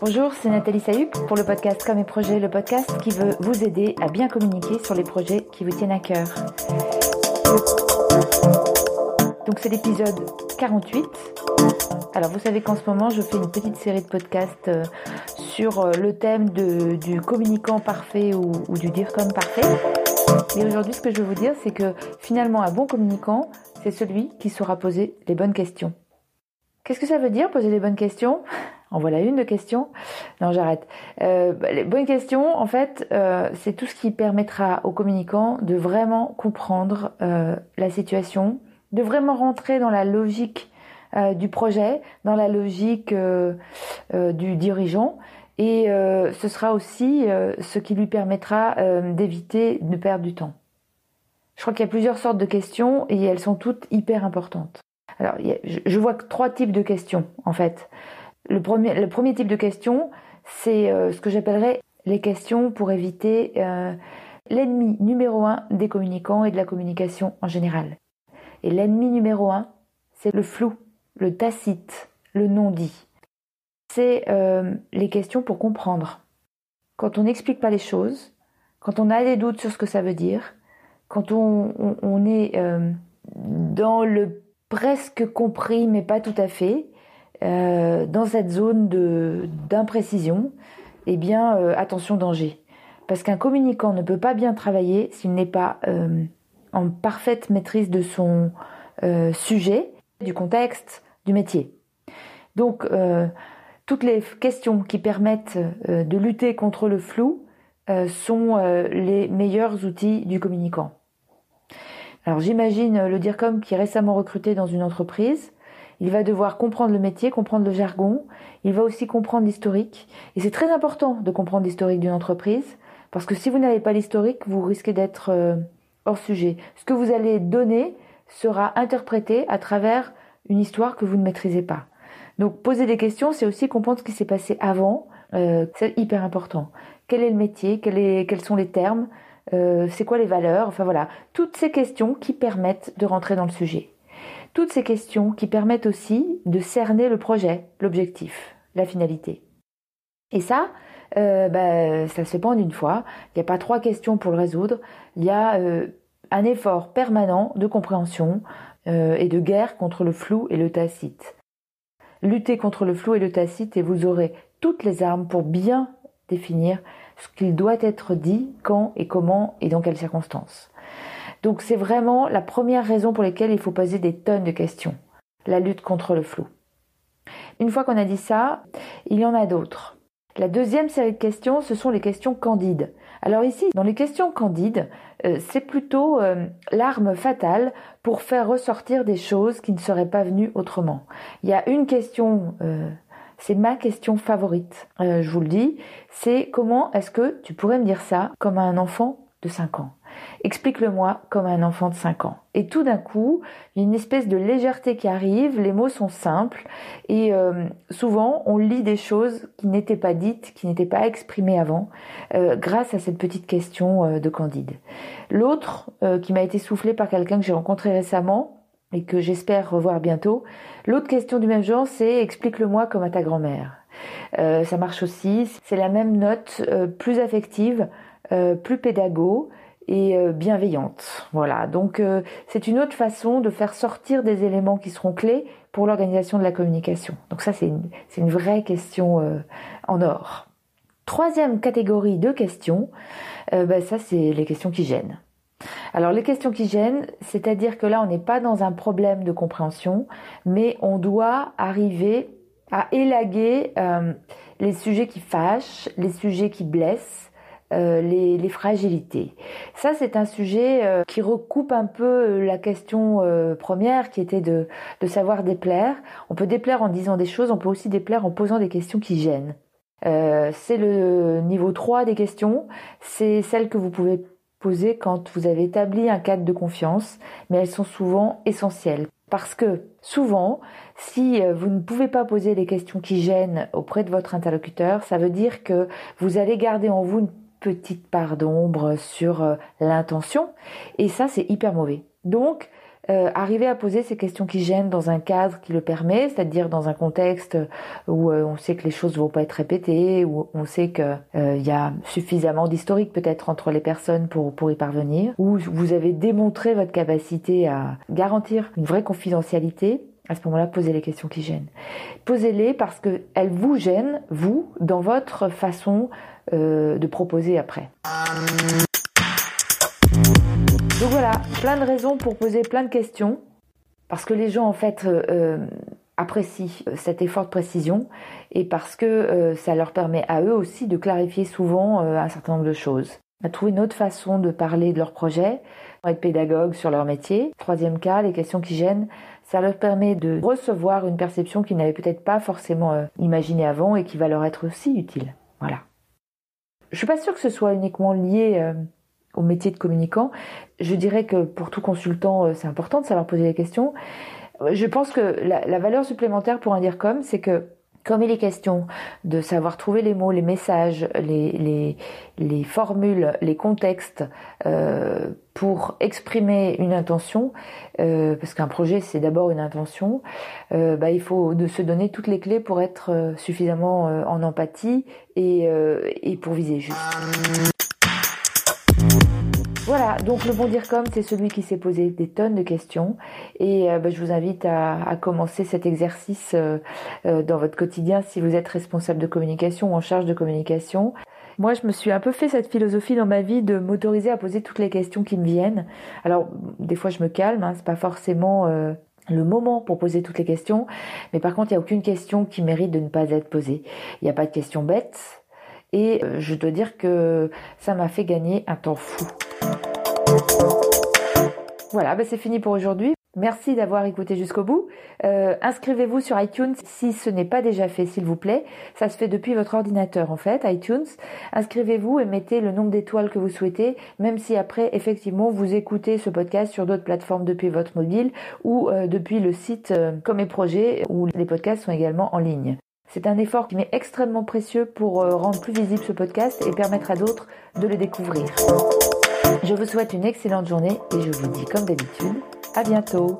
Bonjour, c'est Nathalie Sayuc pour le podcast Comme et Projet, le podcast qui veut vous aider à bien communiquer sur les projets qui vous tiennent à cœur. Donc c'est l'épisode 48. Alors vous savez qu'en ce moment je fais une petite série de podcasts euh, sur euh, le thème du communicant parfait ou, ou du dire comme parfait. Et aujourd'hui ce que je veux vous dire c'est que finalement un bon communicant c'est celui qui saura poser les bonnes questions. Qu'est-ce que ça veut dire poser les bonnes questions? En voilà une de questions. Non, j'arrête. Euh, les bonnes en fait, euh, c'est tout ce qui permettra aux communicants de vraiment comprendre euh, la situation, de vraiment rentrer dans la logique du projet, dans la logique du dirigeant. Et ce sera aussi ce qui lui permettra d'éviter de perdre du temps. Je crois qu'il y a plusieurs sortes de questions et elles sont toutes hyper importantes. Alors, je vois trois types de questions, en fait. Le premier, le premier type de question, c'est euh, ce que j'appellerais les questions pour éviter euh, l'ennemi numéro un des communicants et de la communication en général. Et l'ennemi numéro un, c'est le flou, le tacite, le non-dit. C'est euh, les questions pour comprendre. Quand on n'explique pas les choses, quand on a des doutes sur ce que ça veut dire, quand on, on est dans le presque compris mais pas tout à fait, euh, dans cette zone d'imprécision, eh bien, euh, attention danger. Parce qu'un communicant ne peut pas bien travailler s'il n'est pas euh, en parfaite maîtrise de son sujet, du contexte, du métier. Donc, toutes les questions qui permettent de lutter contre le flou sont les meilleurs outils du communicant. Alors j'imagine le DIRCOM qui est récemment recruté dans une entreprise il va devoir comprendre le métier, comprendre le jargon. Il va aussi comprendre l'historique. Et c'est très important de comprendre l'historique d'une entreprise, parce que si vous n'avez pas l'historique, vous risquez d'être euh, hors sujet. Ce que vous allez donner sera interprété à travers une histoire que vous ne maîtrisez pas. Donc poser des questions, c'est aussi comprendre ce qui s'est passé avant. Euh, c'est hyper important. Quel est le métier? Quels sont les termes? Euh, C'est quoi les valeurs? Enfin voilà, toutes ces questions qui permettent de rentrer dans le sujet. Toutes ces questions qui permettent aussi de cerner le projet, l'objectif, la finalité. Et ça, euh, bah, ça se en une fois. Il n'y a pas trois questions pour le résoudre. Il y a euh, un effort permanent de compréhension euh, et de guerre contre le flou et le tacite. Luttez contre le flou et le tacite et vous aurez toutes les armes pour bien définir ce qu'il doit être dit, quand et comment et dans quelles circonstances. Donc c'est vraiment la première raison pour laquelle il faut poser des tonnes de questions. La lutte contre le flou. Une fois qu'on a dit ça, il y en a d'autres. La deuxième série de questions, ce sont les questions candides. Alors ici, dans les questions candides, euh, c'est plutôt euh, l'arme fatale pour faire ressortir des choses qui ne seraient pas venues autrement. Il y a une question, euh, c'est ma question favorite, je vous le dis, c'est comment est-ce que tu pourrais me dire ça comme à un enfant de 5 ans? Explique-le-moi comme un enfant de 5 ans. Et tout d'un coup, il y a une espèce de légèreté qui arrive, les mots sont simples et euh, souvent on lit des choses qui n'étaient pas dites, qui n'étaient pas exprimées avant, euh, grâce à cette petite question euh, de Candide. L'autre, qui m'a été soufflée par quelqu'un que j'ai rencontré récemment, et que j'espère revoir bientôt. L'autre question du même genre, c'est explique-le-moi comme à ta grand-mère. ça marche aussi. C'est la même note, plus affective, plus pédago, et euh, bienveillante. Voilà, donc euh, c'est une autre façon de faire sortir des éléments qui seront clés pour l'organisation de la communication. Donc ça, c'est une, une, vraie question euh, en or. Troisième catégorie de questions, ben, ça c'est les questions qui gênent. Alors les questions qui gênent, c'est-à-dire que là on n'est pas dans un problème de compréhension, mais on doit arriver à élaguer les sujets qui fâchent, les sujets qui blessent, euh, les, fragilités. Ça, c'est un sujet euh, qui recoupe un peu euh, la question première qui était de, de savoir déplaire. On peut déplaire en disant des choses, on peut aussi déplaire en posant des questions qui gênent. c'est le niveau 3 des questions, c'est celles que vous pouvez poser quand vous avez établi un cadre de confiance, mais elles sont souvent essentielles. Parce que souvent, si vous ne pouvez pas poser les questions qui gênent auprès de votre interlocuteur, ça veut dire que vous allez garder en vous une petite part d'ombre sur euh, l'intention. Et ça, c'est hyper mauvais. Donc, euh, arriver à poser ces questions qui gênent dans un cadre qui le permet, c'est-à-dire dans un contexte où euh, on sait que les choses vont pas être répétées, où on sait qu'il euh, y a suffisamment d'historique peut-être entre les personnes pour, pour y parvenir, où vous avez démontré votre capacité à garantir une vraie confidentialité, à ce moment-là, posez les questions qui gênent. Posez-les parce qu'elles vous gênent, vous, dans votre façon de proposer après. Donc voilà, plein de raisons pour poser plein de questions, parce que les gens en fait euh, euh, apprécient cet effort de précision et parce que euh, ça leur permet à eux aussi de clarifier souvent un certain nombre de choses. À trouver une autre façon de parler de leur projet, être pédagogue sur leur métier. Troisième cas, les questions qui gênent, ça leur permet de recevoir une perception qu'ils n'avaient peut-être pas forcément imaginée avant et qui va leur être aussi utile. Voilà. Je suis pas sûre que ce soit uniquement lié au métier de communicant. Je dirais que pour tout consultant, euh, c'est important de savoir poser des questions. Je pense que la, valeur supplémentaire pour un DIRCOM, c'est que comme il est question de savoir trouver les mots, les messages, les, les, les formules, les contextes euh, pour exprimer une intention, euh, parce qu'un projet c'est d'abord une intention, euh, bah, il faut de se donner toutes les clés pour être euh, suffisamment en empathie et, et pour viser juste. Voilà, donc le bon dire comme c'est celui qui s'est posé des tonnes de questions et euh, bah, je vous invite à, commencer cet exercice euh, euh, dans votre quotidien si vous êtes responsable de communication ou en charge de communication. Moi, je me suis un peu fait cette philosophie dans ma vie de m'autoriser à poser toutes les questions qui me viennent. Alors, des fois, je me calme, hein, c'est pas forcément le moment pour poser toutes les questions, mais par contre, il n'y a aucune question qui mérite de ne pas être posée. Il n'y a pas de questions bêtes, et je dois dire que ça m'a fait gagner un temps fou. Voilà, ben c'est fini pour aujourd'hui. Merci d'avoir écouté jusqu'au bout. Euh, inscrivez-vous sur iTunes si ce n'est pas déjà fait, s'il vous plaît. Ça se fait depuis votre ordinateur en fait, iTunes. Inscrivez-vous et mettez le nombre d'étoiles que vous souhaitez, même si après effectivement vous écoutez ce podcast sur d'autres plateformes depuis votre mobile ou euh, depuis le site euh, Comme et Projets où les podcasts sont également en ligne. C'est un effort qui m'est extrêmement précieux pour rendre plus visible ce podcast et permettre à d'autres de le découvrir. Je vous souhaite une excellente journée et je vous dis comme d'habitude, à bientôt